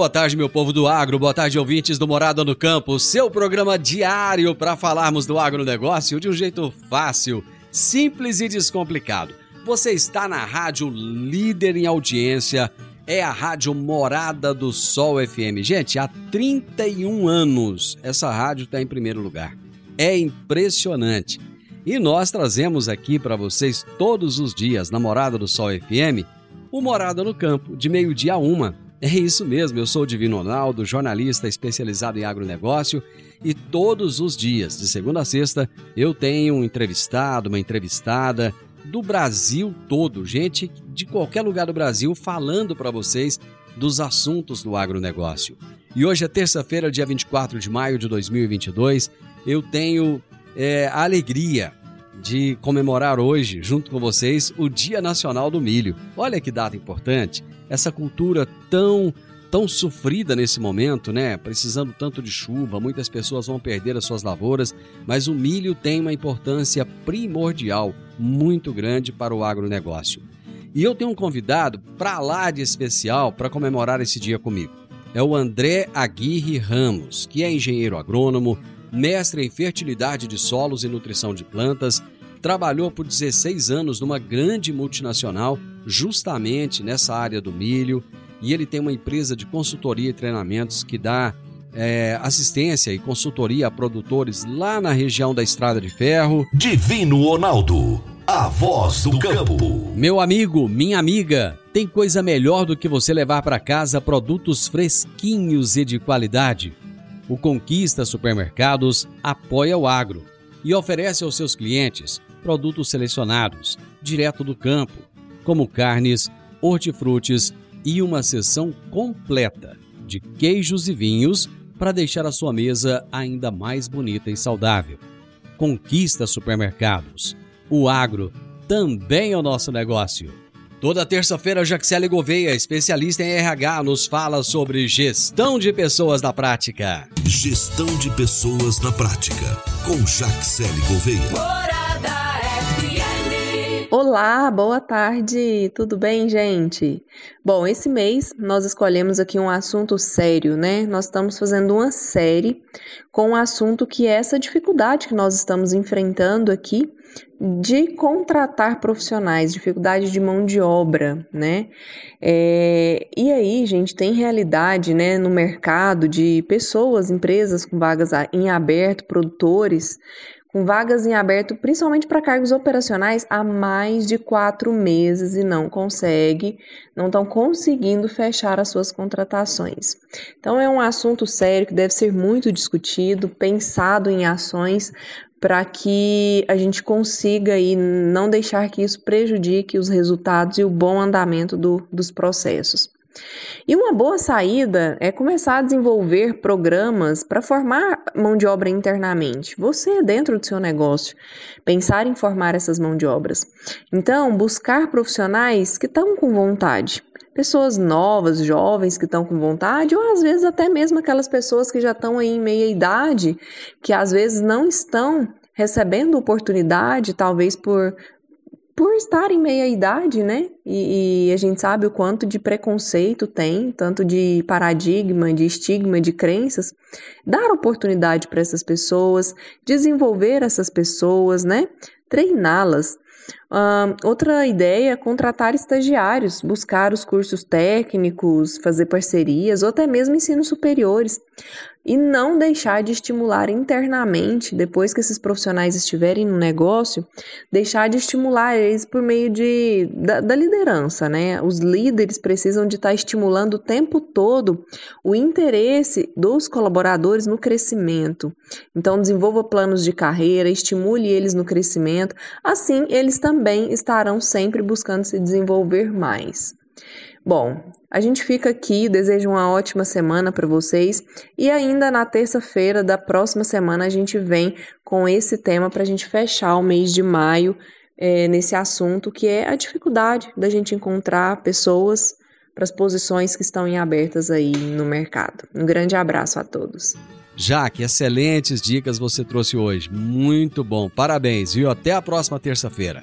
Boa tarde, meu povo do agro. Boa tarde, ouvintes do Morada no Campo. Seu programa diário para falarmos do agronegócio de um jeito fácil, simples e descomplicado. Você está na rádio líder em audiência, é a rádio Morada do Sol FM. Gente, há 31 anos essa rádio está em primeiro lugar. É impressionante. E nós trazemos aqui para vocês todos os dias, na Morada do Sol FM, o Morada no Campo, de meio-dia a uma é isso mesmo, eu sou o Divino Ronaldo, jornalista especializado em agronegócio e todos os dias, de segunda a sexta, eu tenho um entrevistado, uma entrevistada do Brasil todo, gente de qualquer lugar do Brasil falando para vocês dos assuntos do agronegócio. E hoje é terça-feira, dia 24 de maio de 2022, eu tenho é, a alegria de comemorar hoje, junto com vocês, o Dia Nacional do Milho. Olha que data importante! Essa cultura tão tão sofrida nesse momento, né? Precisando tanto de chuva, muitas pessoas vão perder as suas lavouras, mas o milho tem uma importância primordial, muito grande para o agronegócio. E eu tenho um convidado para lá de especial para comemorar esse dia comigo. É o André Aguirre Ramos, que é engenheiro agrônomo, mestre em fertilidade de solos e nutrição de plantas, trabalhou por 16 anos numa grande multinacional justamente nessa área do milho e ele tem uma empresa de consultoria e treinamentos que dá é, assistência e consultoria a produtores lá na região da Estrada de Ferro. Divino Ronaldo, a voz do campo. Meu amigo, minha amiga, tem coisa melhor do que você levar para casa produtos fresquinhos e de qualidade. O Conquista Supermercados apoia o agro e oferece aos seus clientes produtos selecionados, direto do campo como carnes, hortifrutis e uma seção completa de queijos e vinhos para deixar a sua mesa ainda mais bonita e saudável. Conquista supermercados. O agro também é o nosso negócio. Toda terça-feira, Jaxele Gouveia, especialista em RH, nos fala sobre gestão de pessoas na prática. Gestão de pessoas na prática, com Jaxele Gouveia. Olá, boa tarde, tudo bem, gente? Bom, esse mês nós escolhemos aqui um assunto sério, né? Nós estamos fazendo uma série com um assunto que é essa dificuldade que nós estamos enfrentando aqui de contratar profissionais, dificuldade de mão de obra, né? É, e aí, gente, tem realidade, né, no mercado de pessoas, empresas com vagas em aberto, produtores com vagas em aberto, principalmente para cargos operacionais, há mais de quatro meses e não consegue, não estão conseguindo fechar as suas contratações. Então é um assunto sério que deve ser muito discutido, pensado em ações para que a gente consiga aí não deixar que isso prejudique os resultados e o bom andamento do, dos processos. E uma boa saída é começar a desenvolver programas para formar mão de obra internamente. Você, dentro do seu negócio, pensar em formar essas mão de obras. Então, buscar profissionais que estão com vontade. Pessoas novas, jovens que estão com vontade, ou às vezes até mesmo aquelas pessoas que já estão em meia idade, que às vezes não estão recebendo oportunidade, talvez por por estar em meia idade, né? E, e, a gente sabe o quanto de preconceito tem, tanto de paradigma, de estigma, de crenças, dar oportunidade para essas pessoas, desenvolver essas pessoas, né? Treiná-las. Uh, outra ideia é contratar estagiários, buscar os cursos técnicos, fazer parcerias ou até mesmo ensinos superiores e não deixar de estimular internamente, depois que esses profissionais estiverem no negócio, deixar de estimular eles por meio de, da, da liderança, né? Os líderes precisam de estar estimulando o tempo todo o interesse dos colaboradores no crescimento. Então, desenvolva planos de carreira, estimule eles no crescimento, assim eles também estarão sempre buscando se desenvolver mais. Bom, a gente fica aqui, desejo uma ótima semana para vocês e ainda na terça-feira da próxima semana a gente vem com esse tema para a gente fechar o mês de maio é, nesse assunto que é a dificuldade da gente encontrar pessoas para as posições que estão em abertas aí no mercado. Um grande abraço a todos. Jaque, excelentes dicas você trouxe hoje. Muito bom. Parabéns, viu? Até a próxima terça-feira.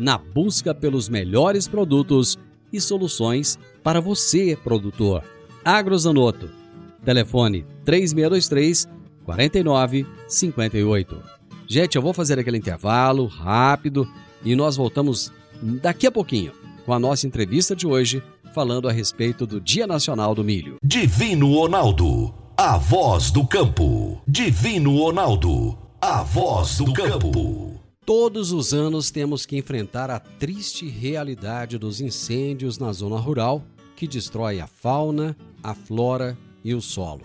na busca pelos melhores produtos e soluções para você, produtor. Agrozanoto. Telefone 3623 4958. Gente, eu vou fazer aquele intervalo rápido e nós voltamos daqui a pouquinho com a nossa entrevista de hoje falando a respeito do Dia Nacional do Milho. Divino Ronaldo, a voz do campo. Divino Ronaldo, a voz do campo. Todos os anos temos que enfrentar a triste realidade dos incêndios na zona rural que destrói a fauna, a flora e o solo.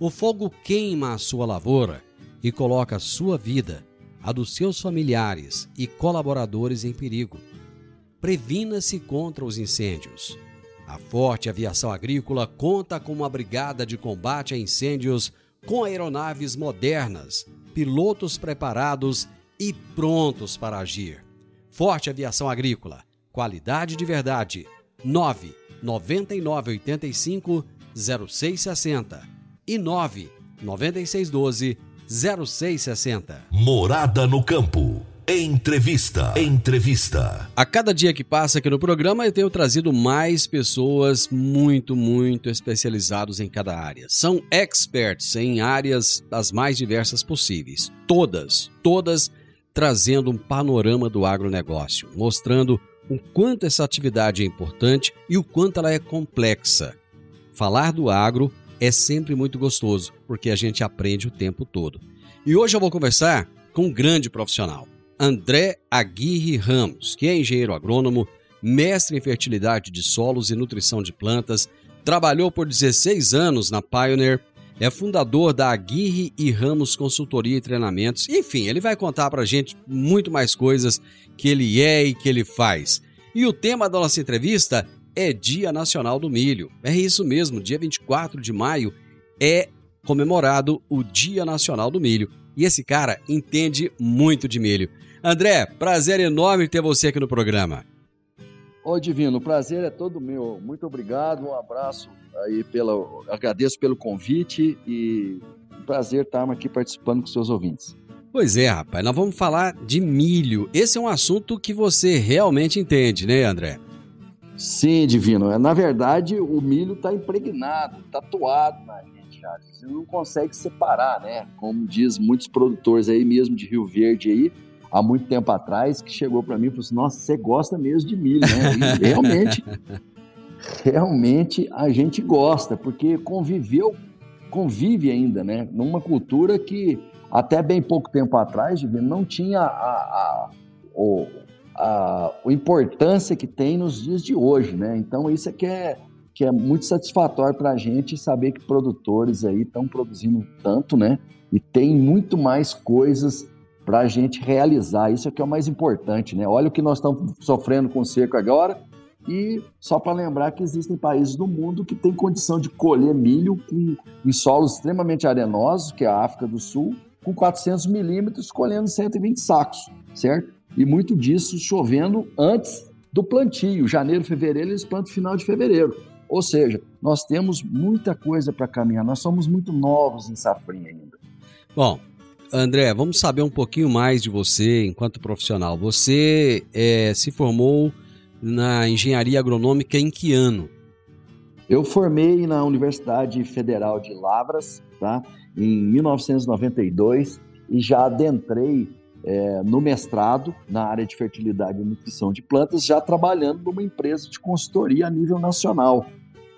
O fogo queima a sua lavoura e coloca a sua vida, a dos seus familiares e colaboradores em perigo. Previna-se contra os incêndios. A Forte Aviação Agrícola conta com uma brigada de combate a incêndios com aeronaves modernas, pilotos preparados e prontos para agir. Forte Aviação Agrícola, qualidade de verdade. 9 9985 0660 e 9 9612 0660. Morada no campo. Entrevista. Entrevista. A cada dia que passa aqui no programa, eu tenho trazido mais pessoas muito, muito especializados em cada área. São experts em áreas das mais diversas possíveis. Todas, todas trazendo um panorama do agronegócio, mostrando o quanto essa atividade é importante e o quanto ela é complexa. Falar do agro é sempre muito gostoso, porque a gente aprende o tempo todo. E hoje eu vou conversar com um grande profissional, André Aguirre Ramos, que é engenheiro agrônomo, mestre em fertilidade de solos e nutrição de plantas, trabalhou por 16 anos na Pioneer, é fundador da Aguirre e Ramos Consultoria e Treinamentos. Enfim, ele vai contar para a gente muito mais coisas que ele é e que ele faz. E o tema da nossa entrevista é Dia Nacional do Milho. É isso mesmo, dia 24 de maio é comemorado o Dia Nacional do Milho. E esse cara entende muito de milho. André, prazer enorme ter você aqui no programa. Ô Divino, o prazer é todo meu. Muito obrigado, um abraço aí pela, agradeço pelo convite e um prazer estarmos aqui participando com seus ouvintes. Pois é, rapaz, nós vamos falar de milho. Esse é um assunto que você realmente entende, né, André? Sim, Divino. É, na verdade, o milho está impregnado, tatuado na gente, já. Você não consegue separar, né? Como diz muitos produtores aí mesmo de Rio Verde aí, há muito tempo atrás, que chegou para mim e falou assim: Nossa, você gosta mesmo de milho, né? E realmente, realmente a gente gosta, porque conviveu, convive ainda, né? Numa cultura que até bem pouco tempo atrás, não tinha a, a, a, a, importância que tem nos dias de hoje, né? Então isso é que é, que é muito satisfatório para a gente saber que produtores aí estão produzindo tanto, né? E tem muito mais coisas para a gente realizar. Isso é que é o mais importante, né? Olha o que nós estamos sofrendo com seco agora. E só para lembrar que existem países do mundo que têm condição de colher milho com, em solos extremamente arenosos, que é a África do Sul, com 400 milímetros, colhendo 120 sacos, certo? E muito disso chovendo antes do plantio. Janeiro, fevereiro, eles plantam final de fevereiro. Ou seja, nós temos muita coisa para caminhar. Nós somos muito novos em safrinha ainda. Bom, André, vamos saber um pouquinho mais de você enquanto profissional. Você é, se formou na engenharia agronômica em que ano? Eu formei na Universidade Federal de Lavras, tá? Em 1992 e já adentrei é, no mestrado na área de fertilidade e nutrição de plantas, já trabalhando numa empresa de consultoria a nível nacional.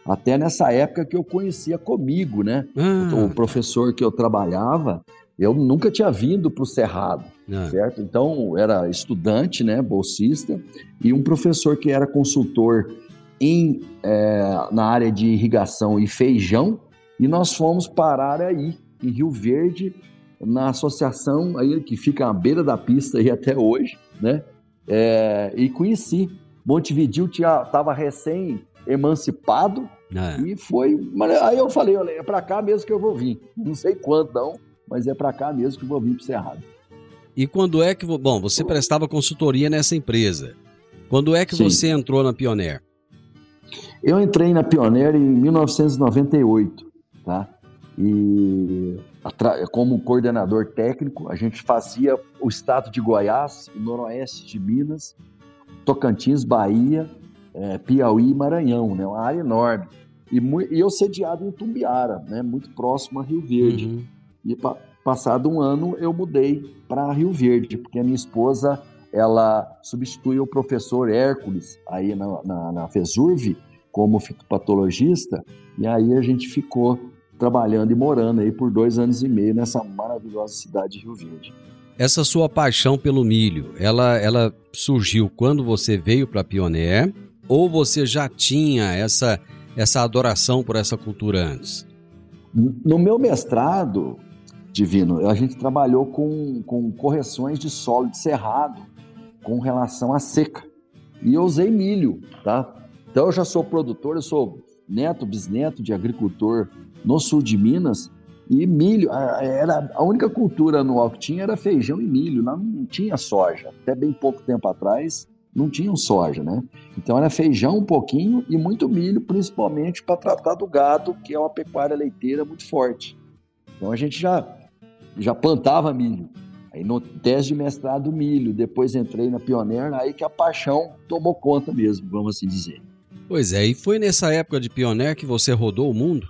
Até nessa época que eu conhecia comigo, né? Ah. O professor que eu trabalhava, eu nunca tinha vindo para o Cerrado, ah. certo? Então, era estudante, né, bolsista, e um professor que era consultor em, é, na área de irrigação e feijão, e nós fomos parar aí, em Rio Verde, na associação aí que fica à beira da pista aí até hoje, né? É, e conheci. Montevidil estava recém emancipado é. e foi. Aí eu falei, olha, é para cá mesmo que eu vou vir. Não sei quando não, mas é para cá mesmo que vou vir para Cerrado. E quando é que. Bom, você prestava consultoria nessa empresa. Quando é que Sim. você entrou na Pioneer? Eu entrei na Pioneer em 1998, tá? E como coordenador técnico, a gente fazia o estado de Goiás, o noroeste de Minas, Tocantins, Bahia, é, Piauí e Maranhão, né? Uma área enorme. E, e eu sediado em Tumbiara, né? Muito próximo a Rio Verde. Uhum. E pa passado um ano eu mudei para Rio Verde, porque a minha esposa ela substituiu o professor Hércules aí na, na, na FESURV como fitopatologista, e aí a gente ficou trabalhando e morando aí por dois anos e meio nessa maravilhosa cidade de Rio Verde. Essa sua paixão pelo milho, ela, ela surgiu quando você veio para Pioneer ou você já tinha essa, essa adoração por essa cultura antes? No meu mestrado, Divino, a gente trabalhou com, com correções de solo de cerrado com relação à seca. E eu usei milho, tá? Então eu já sou produtor, eu sou neto, bisneto de agricultor no sul de Minas e milho. Era a única cultura anual que tinha era feijão e milho, não, não tinha soja. Até bem pouco tempo atrás não tinham soja, né? Então era feijão um pouquinho e muito milho, principalmente para tratar do gado, que é uma pecuária leiteira muito forte. Então a gente já já plantava milho. Aí no teste de mestrado milho, depois entrei na Pioneer, aí que a paixão tomou conta mesmo, vamos assim dizer. Pois é, e foi nessa época de Pioneer que você rodou o mundo?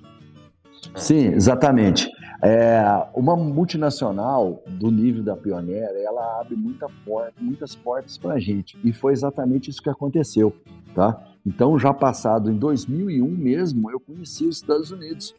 Sim, exatamente. É, uma multinacional do nível da Pioneer, ela abre muita porta, muitas portas para a gente. E foi exatamente isso que aconteceu, tá? Então, já passado em 2001 mesmo, eu conheci os Estados Unidos.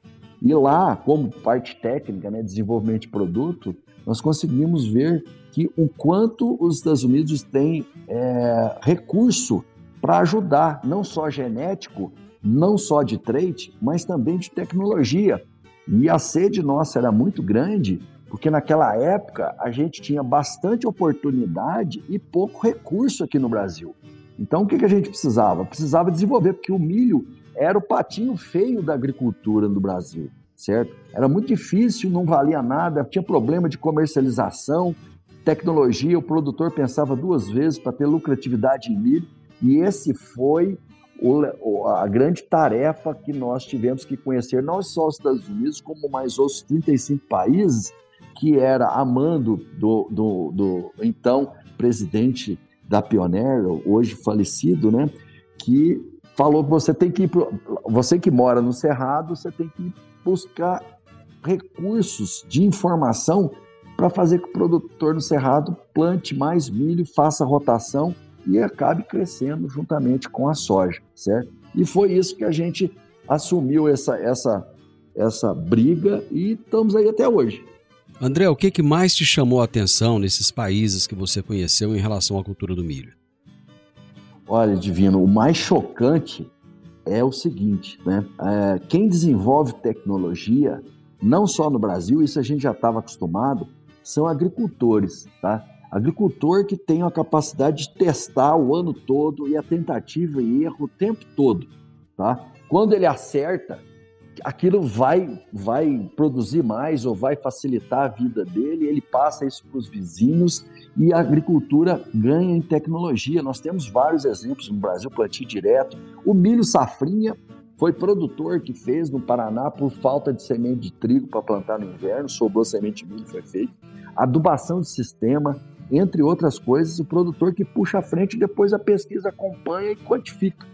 E lá, como parte técnica, né, desenvolvimento de produto, nós conseguimos ver que o quanto os Estados Unidos têm é, recurso para ajudar, não só genético, não só de trait, mas também de tecnologia. E a sede nossa era muito grande, porque naquela época a gente tinha bastante oportunidade e pouco recurso aqui no Brasil. Então o que, que a gente precisava? Precisava desenvolver, porque o milho era o patinho feio da agricultura no Brasil, certo? Era muito difícil, não valia nada, tinha problema de comercialização, tecnologia, o produtor pensava duas vezes para ter lucratividade em milho. E esse foi o, a grande tarefa que nós tivemos que conhecer, não só os Estados Unidos, como mais outros 35 países, que era a mando do, do, do então presidente da Pioneer, hoje falecido, né, que falou que você tem que ir pro, você que mora no Cerrado, você tem que buscar recursos de informação para fazer que o produtor no Cerrado plante mais milho, faça rotação e acabe crescendo juntamente com a soja, certo? E foi isso que a gente assumiu essa, essa, essa briga e estamos aí até hoje. André, o que, que mais te chamou a atenção nesses países que você conheceu em relação à cultura do milho? Olha, Divino, o mais chocante é o seguinte, né? É, quem desenvolve tecnologia, não só no Brasil, isso a gente já estava acostumado, são agricultores, tá? Agricultor que tem a capacidade de testar o ano todo e a tentativa e erro o tempo todo, tá? Quando ele acerta, aquilo vai, vai produzir mais ou vai facilitar a vida dele, ele passa isso para os vizinhos e a agricultura ganha em tecnologia. Nós temos vários exemplos no Brasil, plantio direto. O milho safrinha foi produtor que fez no Paraná por falta de semente de trigo para plantar no inverno, sobrou semente de milho, foi feito. Adubação de sistema, entre outras coisas, o produtor que puxa à frente, depois a pesquisa acompanha e quantifica.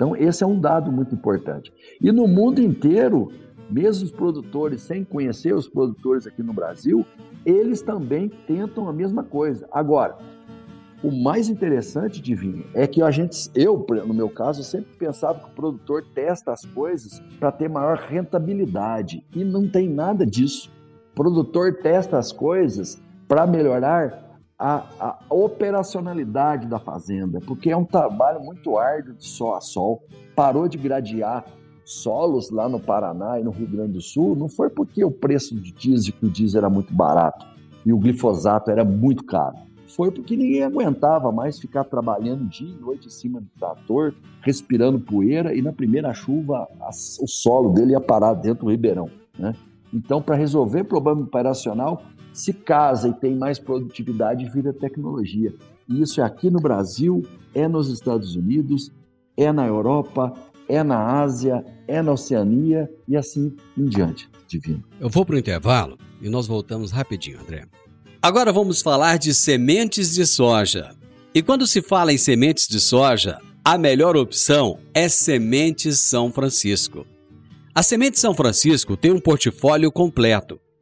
Então, esse é um dado muito importante. E no mundo inteiro, mesmo os produtores, sem conhecer os produtores aqui no Brasil, eles também tentam a mesma coisa. Agora, o mais interessante, Divino, é que a gente, eu, no meu caso, sempre pensava que o produtor testa as coisas para ter maior rentabilidade. E não tem nada disso. O produtor testa as coisas para melhorar a, a, operacionalidade da fazenda, porque é um trabalho muito árduo de sol a sol. Parou de gradear solos lá no Paraná e no Rio Grande do Sul, não foi porque o preço de diesel, que o diesel era muito barato e o glifosato era muito caro. Foi porque ninguém aguentava mais ficar trabalhando dia e noite em cima do trator, respirando poeira e na primeira chuva a, o solo dele ia parar dentro do ribeirão. Né? Então, para resolver problema operacional, se casa e tem mais produtividade, vira tecnologia. E isso é aqui no Brasil, é nos Estados Unidos, é na Europa, é na Ásia, é na Oceania e assim em diante, Divino. Eu vou para o intervalo e nós voltamos rapidinho, André. Agora vamos falar de sementes de soja. E quando se fala em sementes de soja, a melhor opção é Sementes São Francisco. A Semente São Francisco tem um portfólio completo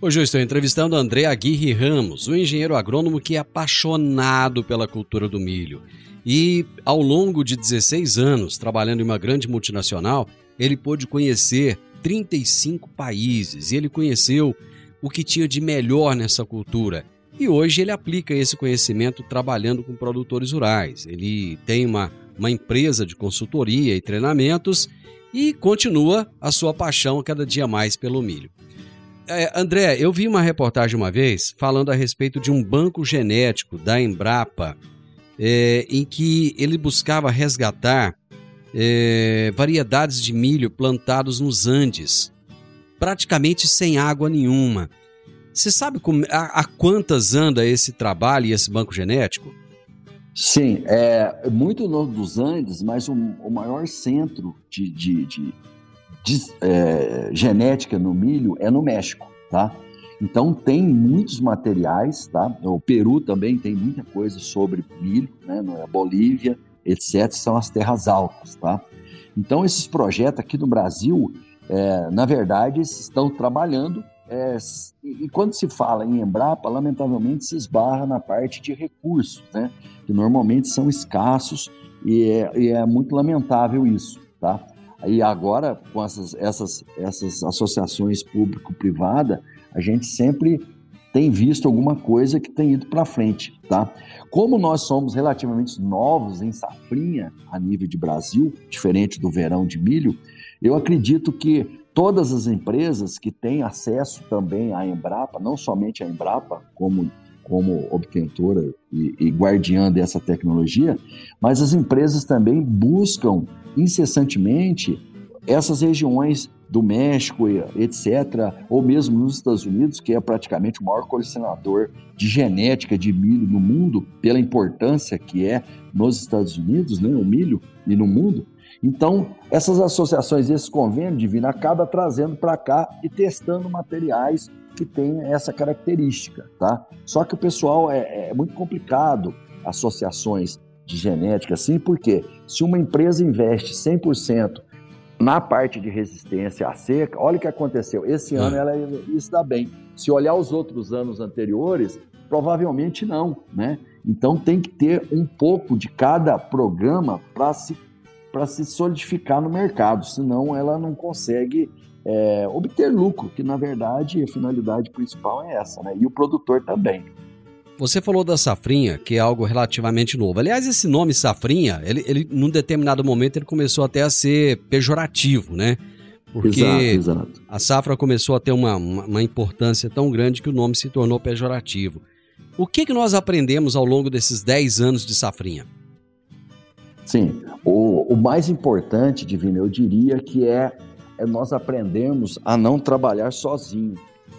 Hoje eu estou entrevistando André Aguirre Ramos, um engenheiro agrônomo que é apaixonado pela cultura do milho. E ao longo de 16 anos trabalhando em uma grande multinacional, ele pôde conhecer 35 países e ele conheceu o que tinha de melhor nessa cultura. E hoje ele aplica esse conhecimento trabalhando com produtores rurais. Ele tem uma, uma empresa de consultoria e treinamentos e continua a sua paixão cada dia mais pelo milho. É, André, eu vi uma reportagem uma vez falando a respeito de um banco genético da Embrapa, é, em que ele buscava resgatar é, variedades de milho plantados nos Andes, praticamente sem água nenhuma. Você sabe como, a, a, quantas anda esse trabalho e esse banco genético? Sim, é muito no dos Andes, mas o, o maior centro de, de, de de é, genética no milho é no México, tá? Então tem muitos materiais, tá? O Peru também tem muita coisa sobre milho, né? A Bolívia, etc. São as terras altas, tá? Então esses projetos aqui no Brasil, é, na verdade, estão trabalhando. É, e quando se fala em Embrapa, lamentavelmente se esbarra na parte de recursos, né? Que normalmente são escassos e é, e é muito lamentável isso, tá? E agora, com essas, essas, essas associações público-privada, a gente sempre tem visto alguma coisa que tem ido para frente, tá? Como nós somos relativamente novos em safrinha a nível de Brasil, diferente do verão de milho, eu acredito que todas as empresas que têm acesso também à Embrapa, não somente a Embrapa, como como obtentora e, e guardiã dessa tecnologia, mas as empresas também buscam incessantemente essas regiões do México, etc., ou mesmo nos Estados Unidos, que é praticamente o maior colecionador de genética de milho no mundo, pela importância que é nos Estados Unidos, né, o milho, e no mundo. Então, essas associações, esses convênios divino, acaba trazendo para cá e testando materiais que têm essa característica, tá? Só que o pessoal é, é muito complicado, associações de genética assim, porque se uma empresa investe 100% na parte de resistência à seca, olha o que aconteceu. Esse ano ela está bem. Se olhar os outros anos anteriores, provavelmente não, né? Então tem que ter um pouco de cada programa para se, se solidificar no mercado, senão ela não consegue é, obter lucro, que na verdade a finalidade principal é essa, né? E o produtor também. Você falou da safrinha, que é algo relativamente novo. Aliás, esse nome safrinha, ele, ele num determinado momento ele começou até a ser pejorativo, né? Porque exato, exato. a safra começou a ter uma, uma, uma, importância tão grande que o nome se tornou pejorativo. O que, que nós aprendemos ao longo desses 10 anos de safrinha? Sim, o, o mais importante, Divino, eu diria que é, é nós aprendermos a não trabalhar sozinho.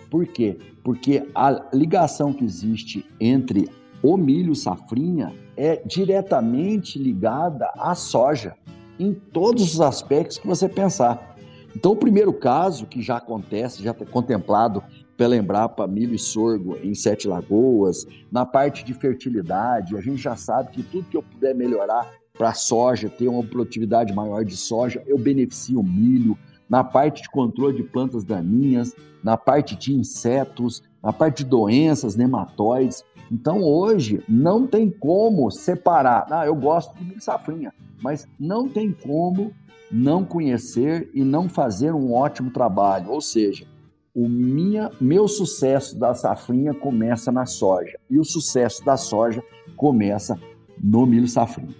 Por quê? Porque a ligação que existe entre o milho safrinha é diretamente ligada à soja, em todos os aspectos que você pensar. Então, o primeiro caso que já acontece, já contemplado pela Embrapa Milho e Sorgo em Sete Lagoas, na parte de fertilidade, a gente já sabe que tudo que eu puder melhorar para a soja, ter uma produtividade maior de soja, eu beneficio o milho, na parte de controle de plantas daninhas, na parte de insetos, na parte de doenças, nematóides. Então hoje não tem como separar. Ah, eu gosto de milho safrinha, mas não tem como não conhecer e não fazer um ótimo trabalho. Ou seja, o minha, meu sucesso da safrinha começa na soja e o sucesso da soja começa no milho safrinha.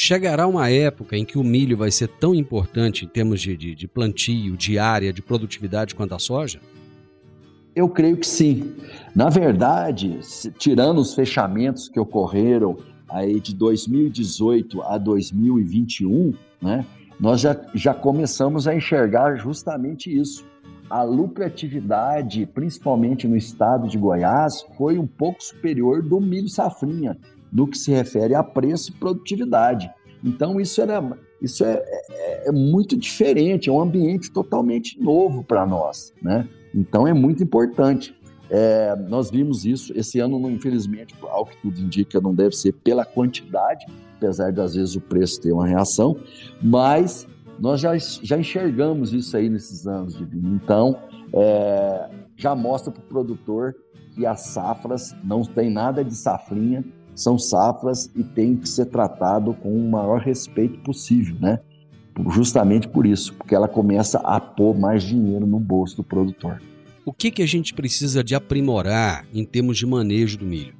Chegará uma época em que o milho vai ser tão importante em termos de, de, de plantio, de área, de produtividade quanto a soja? Eu creio que sim. Na verdade, tirando os fechamentos que ocorreram aí de 2018 a 2021, né, nós já, já começamos a enxergar justamente isso. A lucratividade, principalmente no estado de Goiás, foi um pouco superior do milho safrinha no que se refere a preço e produtividade. Então, isso, era, isso é, é, é muito diferente, é um ambiente totalmente novo para nós. Né? Então, é muito importante. É, nós vimos isso esse ano, infelizmente, ao que tudo indica, não deve ser pela quantidade, apesar de às vezes o preço ter uma reação, mas nós já, já enxergamos isso aí nesses anos de vinho. Então, é, já mostra para o produtor que as safras não tem nada de safrinha, são safras e tem que ser tratado com o maior respeito possível, né? Justamente por isso, porque ela começa a pôr mais dinheiro no bolso do produtor. O que, que a gente precisa de aprimorar em termos de manejo do milho?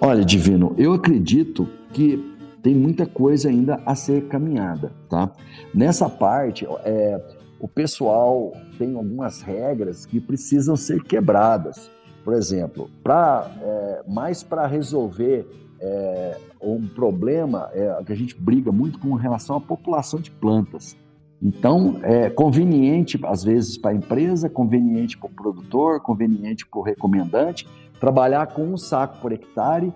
Olha, Divino, eu acredito que tem muita coisa ainda a ser caminhada, tá? Nessa parte, é, o pessoal tem algumas regras que precisam ser quebradas. Por exemplo, pra, é, mais para resolver é, um problema é, que a gente briga muito com relação à população de plantas. Então, é conveniente, às vezes, para a empresa, conveniente para o produtor, conveniente para o recomendante, trabalhar com um saco por hectare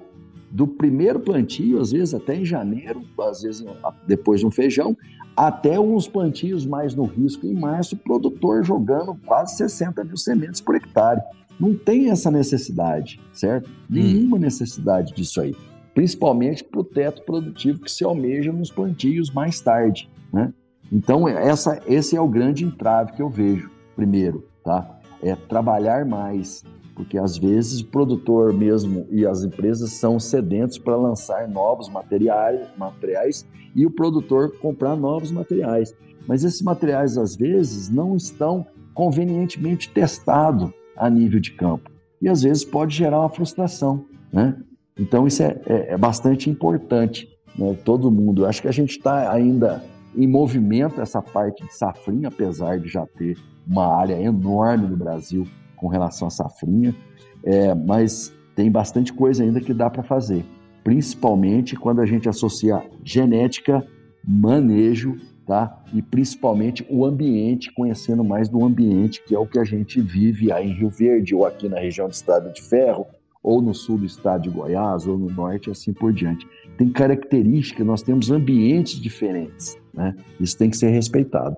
do primeiro plantio, às vezes até em janeiro, às vezes depois de um feijão, até uns plantios mais no risco em março, o produtor jogando quase 60 mil sementes por hectare. Não tem essa necessidade, certo? Hum. Nenhuma necessidade disso aí. Principalmente para o teto produtivo que se almeja nos plantios mais tarde, né? Então, essa, esse é o grande entrave que eu vejo, primeiro, tá? É trabalhar mais, porque às vezes o produtor mesmo e as empresas são sedentos para lançar novos materiais, materiais e o produtor comprar novos materiais. Mas esses materiais, às vezes, não estão convenientemente testados a nível de campo. E às vezes pode gerar uma frustração, né? Então isso é, é, é bastante importante, né? Todo mundo. Acho que a gente está ainda em movimento essa parte de safrinha, apesar de já ter uma área enorme no Brasil com relação à safrinha, é, mas tem bastante coisa ainda que dá para fazer, principalmente quando a gente associa genética, manejo, tá? E principalmente o ambiente, conhecendo mais do ambiente, que é o que a gente vive aí em Rio Verde ou aqui na região do Estado de Ferro, ou no sul do estado de Goiás, ou no norte, assim por diante. Tem características, nós temos ambientes diferentes, né? Isso tem que ser respeitado.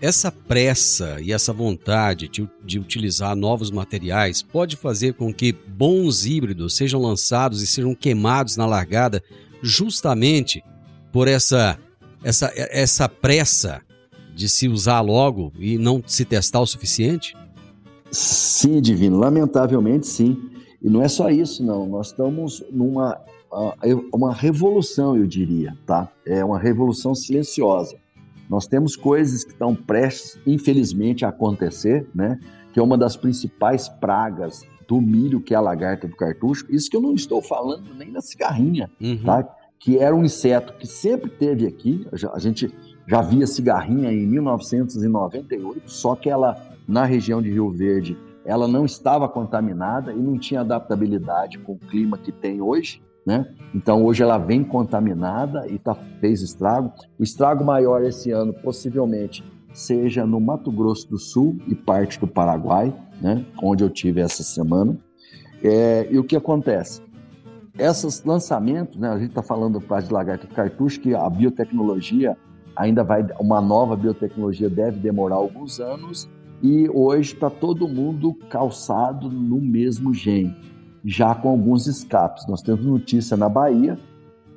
Essa pressa e essa vontade de, de, utilizar novos materiais pode fazer com que bons híbridos sejam lançados e sejam queimados na largada justamente por essa, essa, essa pressa de se usar logo e não se testar o suficiente? Sim, Divino, lamentavelmente sim. E não é só isso, não. Nós estamos numa uma revolução, eu diria, tá? É uma revolução silenciosa. Nós temos coisas que estão prestes, infelizmente, a acontecer, né? Que é uma das principais pragas do milho, que é a lagarta do cartucho. Isso que eu não estou falando nem da cigarrinha, uhum. tá? Que era um inseto que sempre teve aqui. A gente já via cigarrinha em 1998, só que ela, na região de Rio Verde, ela não estava contaminada e não tinha adaptabilidade com o clima que tem hoje. Né? Então hoje ela vem contaminada e tá, fez estrago. O estrago maior esse ano possivelmente seja no Mato Grosso do Sul e parte do Paraguai, né? onde eu tive essa semana. É, e o que acontece? Esses lançamentos, né? a gente está falando do de lagarto de cartucho, que a biotecnologia ainda vai, uma nova biotecnologia deve demorar alguns anos, e hoje está todo mundo calçado no mesmo gene já com alguns escapes. Nós temos notícia na Bahia,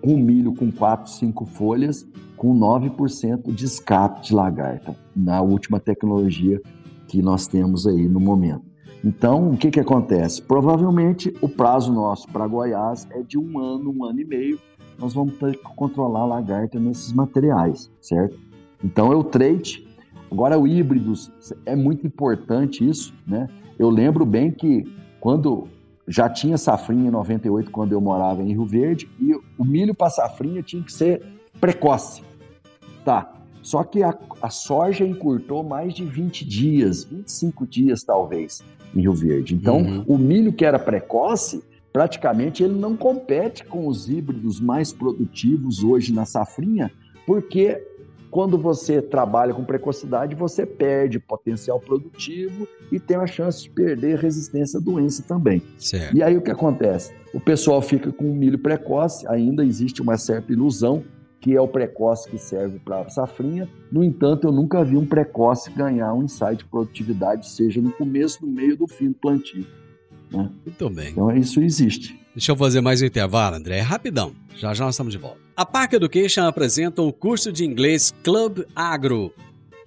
um milho com 4, 5 folhas, com 9% de escape de lagarta, na última tecnologia que nós temos aí no momento. Então, o que, que acontece? Provavelmente o prazo nosso para Goiás é de um ano, um ano e meio. Nós vamos ter que controlar a lagarta nesses materiais, certo? Então, é o trade. Agora, o híbridos, é muito importante isso, né? Eu lembro bem que quando já tinha safrinha em 98 quando eu morava em Rio Verde e o milho para safrinha tinha que ser precoce. Tá. Só que a, a soja encurtou mais de 20 dias, 25 dias talvez, em Rio Verde. Então, uhum. o milho que era precoce, praticamente ele não compete com os híbridos mais produtivos hoje na safrinha, porque quando você trabalha com precocidade, você perde potencial produtivo e tem a chance de perder resistência à doença também. Certo. E aí o que acontece? O pessoal fica com o milho precoce, ainda existe uma certa ilusão que é o precoce que serve para a safrinha. No entanto, eu nunca vi um precoce ganhar um insight de produtividade, seja no começo, no meio do fim do plantio. Né? Muito bem. Então isso existe. Deixa eu fazer mais um intervalo, André. É rapidão. Já já nós estamos de volta. A Park Education apresenta o curso de inglês Club Agro.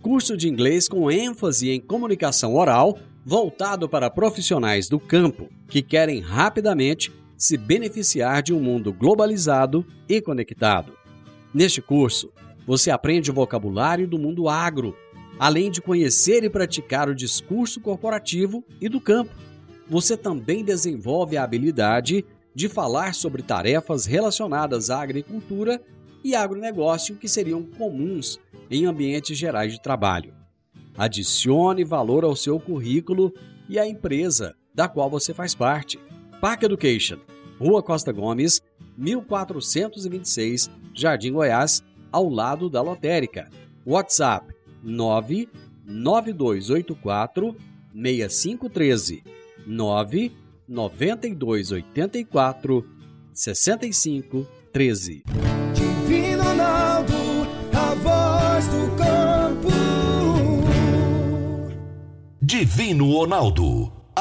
Curso de inglês com ênfase em comunicação oral, voltado para profissionais do campo que querem rapidamente se beneficiar de um mundo globalizado e conectado. Neste curso, você aprende o vocabulário do mundo agro, além de conhecer e praticar o discurso corporativo e do campo você também desenvolve a habilidade de falar sobre tarefas relacionadas à agricultura e agronegócio que seriam comuns em ambientes gerais de trabalho. Adicione valor ao seu currículo e à empresa da qual você faz parte. Park Education, Rua Costa Gomes, 1426, Jardim Goiás, ao lado da lotérica. WhatsApp 99284 6513 9 92 84 65 13. Divino Ronaldo, a voz do campo. Divino Ronaldo,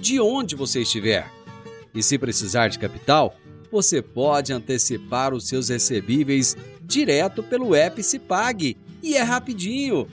de onde você estiver. E se precisar de capital, você pode antecipar os seus recebíveis direto pelo Epicipag E é rapidinho.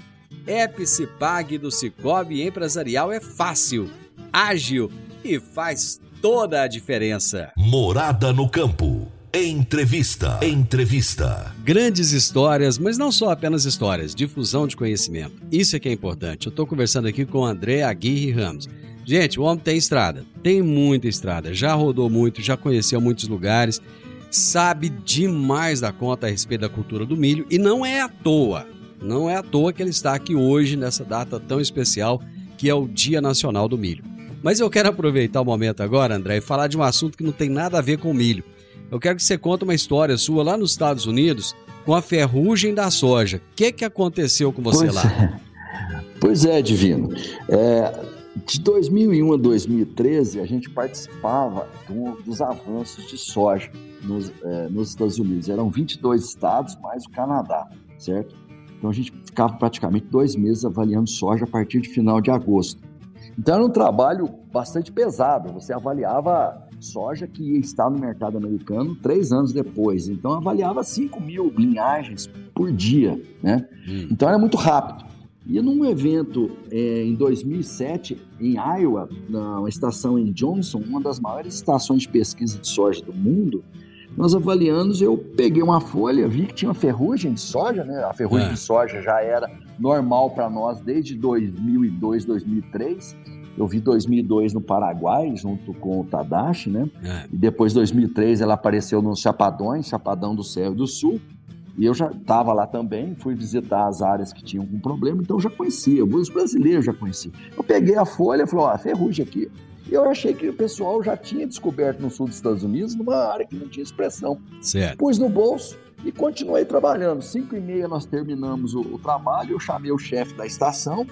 Epicipag do Cicobi Empresarial é fácil, ágil e faz toda a diferença. Morada no campo. Entrevista. Entrevista. Grandes histórias, mas não só apenas histórias, difusão de conhecimento. Isso é que é importante. Eu estou conversando aqui com o André Aguirre Ramos. Gente, o homem tem estrada, tem muita estrada, já rodou muito, já conheceu muitos lugares, sabe demais da conta a respeito da cultura do milho e não é à toa. Não é à toa que ele está aqui hoje nessa data tão especial que é o Dia Nacional do Milho. Mas eu quero aproveitar o momento agora, André, e falar de um assunto que não tem nada a ver com milho. Eu quero que você conte uma história sua lá nos Estados Unidos com a ferrugem da soja. O que, que aconteceu com você pois lá? É. Pois é, Divino. É, de 2001 a 2013, a gente participava do, dos avanços de soja nos, é, nos Estados Unidos. Eram 22 estados, mais o Canadá, certo? Então a gente ficava praticamente dois meses avaliando soja a partir de final de agosto. Então era um trabalho bastante pesado. Você avaliava soja que ia estar no mercado americano três anos depois. Então avaliava 5 mil linhagens por dia, né? Hum. Então era muito rápido. E num evento é, em 2007 em Iowa, na estação em Johnson, uma das maiores estações de pesquisa de soja do mundo, nós avaliamos, eu peguei uma folha, vi que tinha ferrugem de soja, né? A ferrugem é. de soja já era normal para nós desde 2002, 2003. Eu vi 2002 no Paraguai, junto com o Tadashi, né? É. E depois, 2003, ela apareceu nos Chapadões, Chapadão do Céu e do Sul. E eu já estava lá também, fui visitar as áreas que tinham algum problema, então eu já conhecia, os brasileiros já conheciam. Eu peguei a folha e falei, ó, ferrugem aqui. E eu achei que o pessoal já tinha descoberto no sul dos Estados Unidos, numa área que não tinha expressão. Certo. Pus no bolso e continuei trabalhando. Cinco e meia nós terminamos o, o trabalho, eu chamei o chefe da estação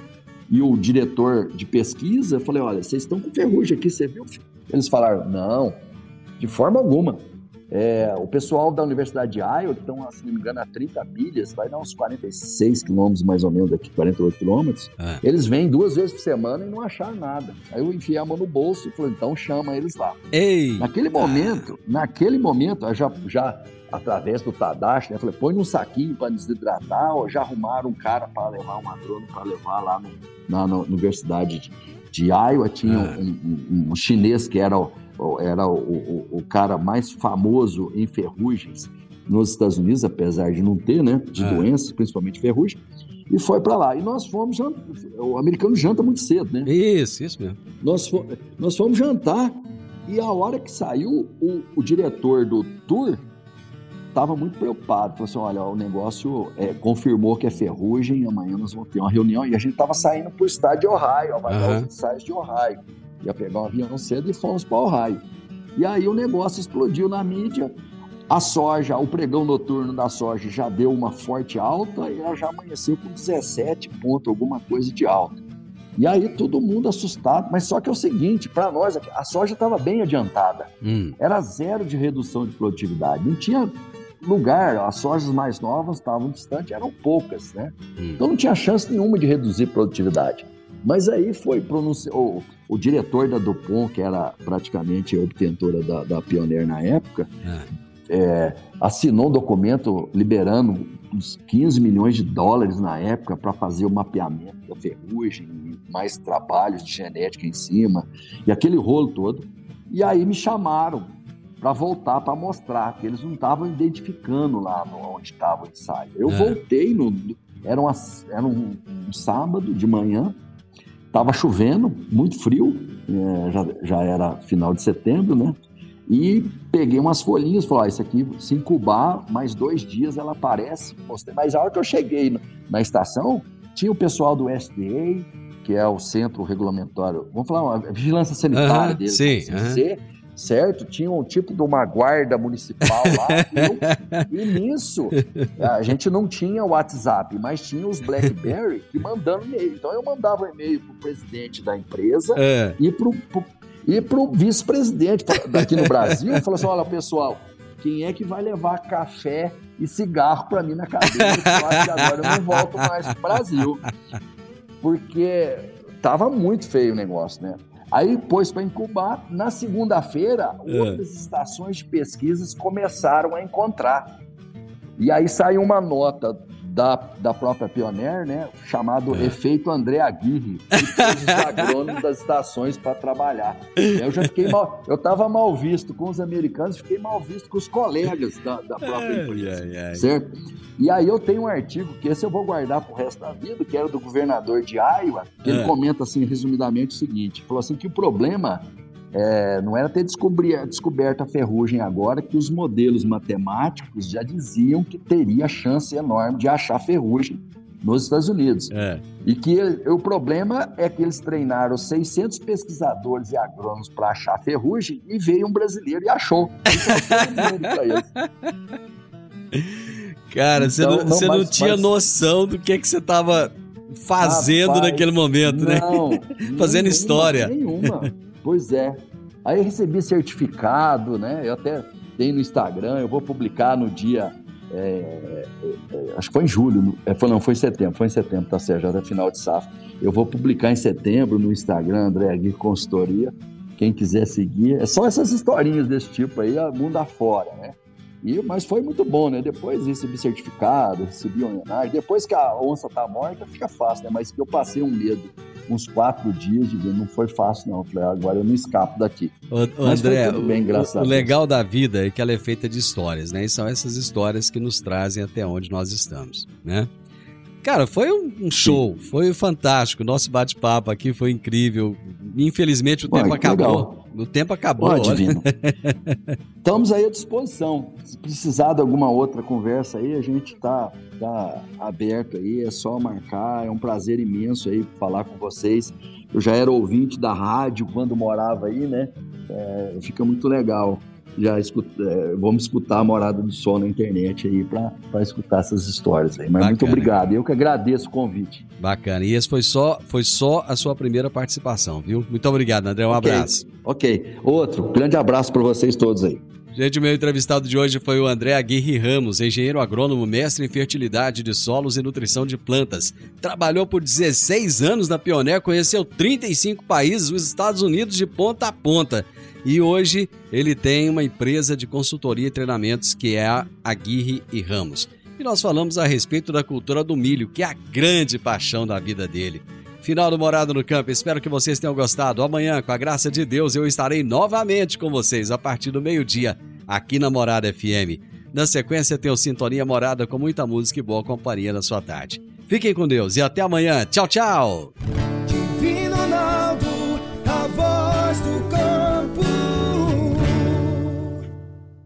e o diretor de pesquisa, falei, olha, vocês estão com ferrugem aqui, você viu? Eles falaram, não, de forma alguma. É, o pessoal da Universidade de Iowa, que estão, se não me engano, a 30 milhas, vai dar uns 46 quilômetros mais ou menos daqui, 48 quilômetros. É. Eles vêm duas vezes por semana e não acharam nada. Aí eu enfiei a mão no bolso e falei, então chama eles lá. Ei. Naquele momento, naquele momento, já, já através do Tadashi, né, falei, põe num saquinho para desidratar, ou já arrumaram um cara para levar um agrônomo para levar lá no, na, na Universidade de, de Iowa, tinha é. um, um, um chinês que era o era o, o, o, cara mais famoso em ferrugens nos Estados Unidos, apesar de não ter, né, de é. doenças, principalmente ferrugem, e foi para lá. E nós fomos, o americano janta muito cedo, né? Isso, isso mesmo. Nós, fomos, nós fomos jantar e a hora que saiu, o, o diretor do tour estava muito preocupado. Falou assim: olha, o negócio é, confirmou que é ferrugem, amanhã nós vamos ter uma reunião. E a gente estava saindo para o estado de Ohio, avaliar uhum. os ensaios de Ohio ia pegar um avião cedo e fomos para o raio. E aí o negócio explodiu na mídia. A soja, o pregão noturno da soja já deu uma forte alta e ela já amanheceu com 17 pontos, alguma coisa de alta. E aí todo mundo assustado, mas só que é o seguinte, para nós a soja estava bem adiantada. Hum. Era zero de redução de produtividade. Não tinha lugar, as sojas mais novas estavam distantes, eram poucas, né? Hum. Então não tinha chance nenhuma de reduzir produtividade. Mas aí foi pronunciado. O, diretor da Dupont, que era praticamente a obtentora da, da Pioneer na época, é. É, assinou um documento liberando uns 15 milhões de dólares na época para fazer o mapeamento da ferrugem, mais trabalhos de genética em cima, e aquele rolo todo. E aí me chamaram para voltar para mostrar que eles não estavam identificando lá onde estava o ensaio. Eu é. voltei no. Era, uma, era um, um sábado de manhã, Estava chovendo, muito frio, é, já, já era final de setembro, né? E peguei umas folhinhas, falei, ah, isso aqui, se incubar, mais dois dias ela aparece. Mostrei. Mas a hora que eu cheguei na estação, tinha o pessoal do SDA, que é o Centro Regulamentário, vamos falar, a vigilância sanitária uhum, deles, sim, uhum. Certo? Tinha um tipo de uma guarda municipal lá. e nisso, a gente não tinha WhatsApp, mas tinha os BlackBerry que mandando e-mail. Então eu mandava um e-mail para o presidente da empresa é. e para e o vice-presidente daqui no Brasil. Falou assim: olha, pessoal, quem é que vai levar café e cigarro para mim na cadeira? Eu acho que agora eu não volto mais para o Brasil. Porque tava muito feio o negócio, né? Aí pôs para incubar. Na segunda-feira, é. outras estações de pesquisas começaram a encontrar. E aí saiu uma nota da, da própria Pioneer, né? Chamado é. Efeito André Aguirre, que os agrônomos das estações para trabalhar. Eu já fiquei mal, eu estava mal visto com os americanos, fiquei mal visto com os colegas da, da própria empresa, certo? E aí eu tenho um artigo que esse eu vou guardar para o resto da vida, que era do governador de Iowa, que ele é. comenta assim resumidamente o seguinte, falou assim que o problema é, não era ter descoberto a ferrugem agora, que os modelos matemáticos já diziam que teria chance enorme de achar ferrugem nos Estados Unidos. É. E que o problema é que eles treinaram 600 pesquisadores e agrônomos para achar ferrugem e veio um brasileiro e achou. Cara, você então, não, você não, tinha mas... noção do que, é que você estava fazendo Rapaz, naquele momento, né? não, né? Fazendo nenhuma, história. Nenhuma. Pois é. Aí recebi certificado, né? Eu até tenho no Instagram, eu vou publicar no dia. É, é, é acho que foi em julho, é, foi, não, foi em setembro, foi em setembro, tá certo, já é final de safra. Eu vou publicar em setembro no Instagram, André Aguirre Consultoria. Quem quiser seguir, é só essas historinhas desse tipo aí, mundo afora, né? E, mas foi muito bom, né? Depois recebi certificado, recebi homenagem. Depois que a onça tá morta, fica fácil, né? Mas eu passei um medo, uns quatro dias de não foi fácil, não. Eu falei, agora eu não escapo daqui. Mas André, bem, o, o legal da vida é que ela é feita de histórias, né? E são essas histórias que nos trazem até onde nós estamos, né? Cara, foi um show, Sim. foi fantástico. Nosso bate-papo aqui foi incrível. Infelizmente o tempo acabou. Legal. O tempo acabou. Pode, Divino. Estamos aí à disposição. Se precisar de alguma outra conversa aí, a gente está tá aberto aí. É só marcar. É um prazer imenso aí falar com vocês. Eu já era ouvinte da rádio quando morava aí, né? É, fica muito legal já escuta, é, vamos escutar a Morada do Sol na internet aí para escutar essas histórias aí. Mas Bacana. muito obrigado. Eu que agradeço o convite. Bacana. E esse foi só, foi só a sua primeira participação, viu? Muito obrigado, André. Um okay. abraço. Ok. Outro. Grande abraço para vocês todos aí. Gente, o meu entrevistado de hoje foi o André Aguirre Ramos, engenheiro agrônomo, mestre em fertilidade de solos e nutrição de plantas. Trabalhou por 16 anos na Pioneer, conheceu 35 países, os Estados Unidos de ponta a ponta. E hoje ele tem uma empresa de consultoria e treinamentos que é a Aguirre e Ramos. E nós falamos a respeito da cultura do milho, que é a grande paixão da vida dele. Final do Morado no Campo. Espero que vocês tenham gostado. Amanhã, com a graça de Deus, eu estarei novamente com vocês a partir do meio-dia, aqui na Morada FM. Na sequência, tem o Sintonia Morada com muita música e boa companhia na sua tarde. Fiquem com Deus e até amanhã. Tchau, tchau. Ronaldo,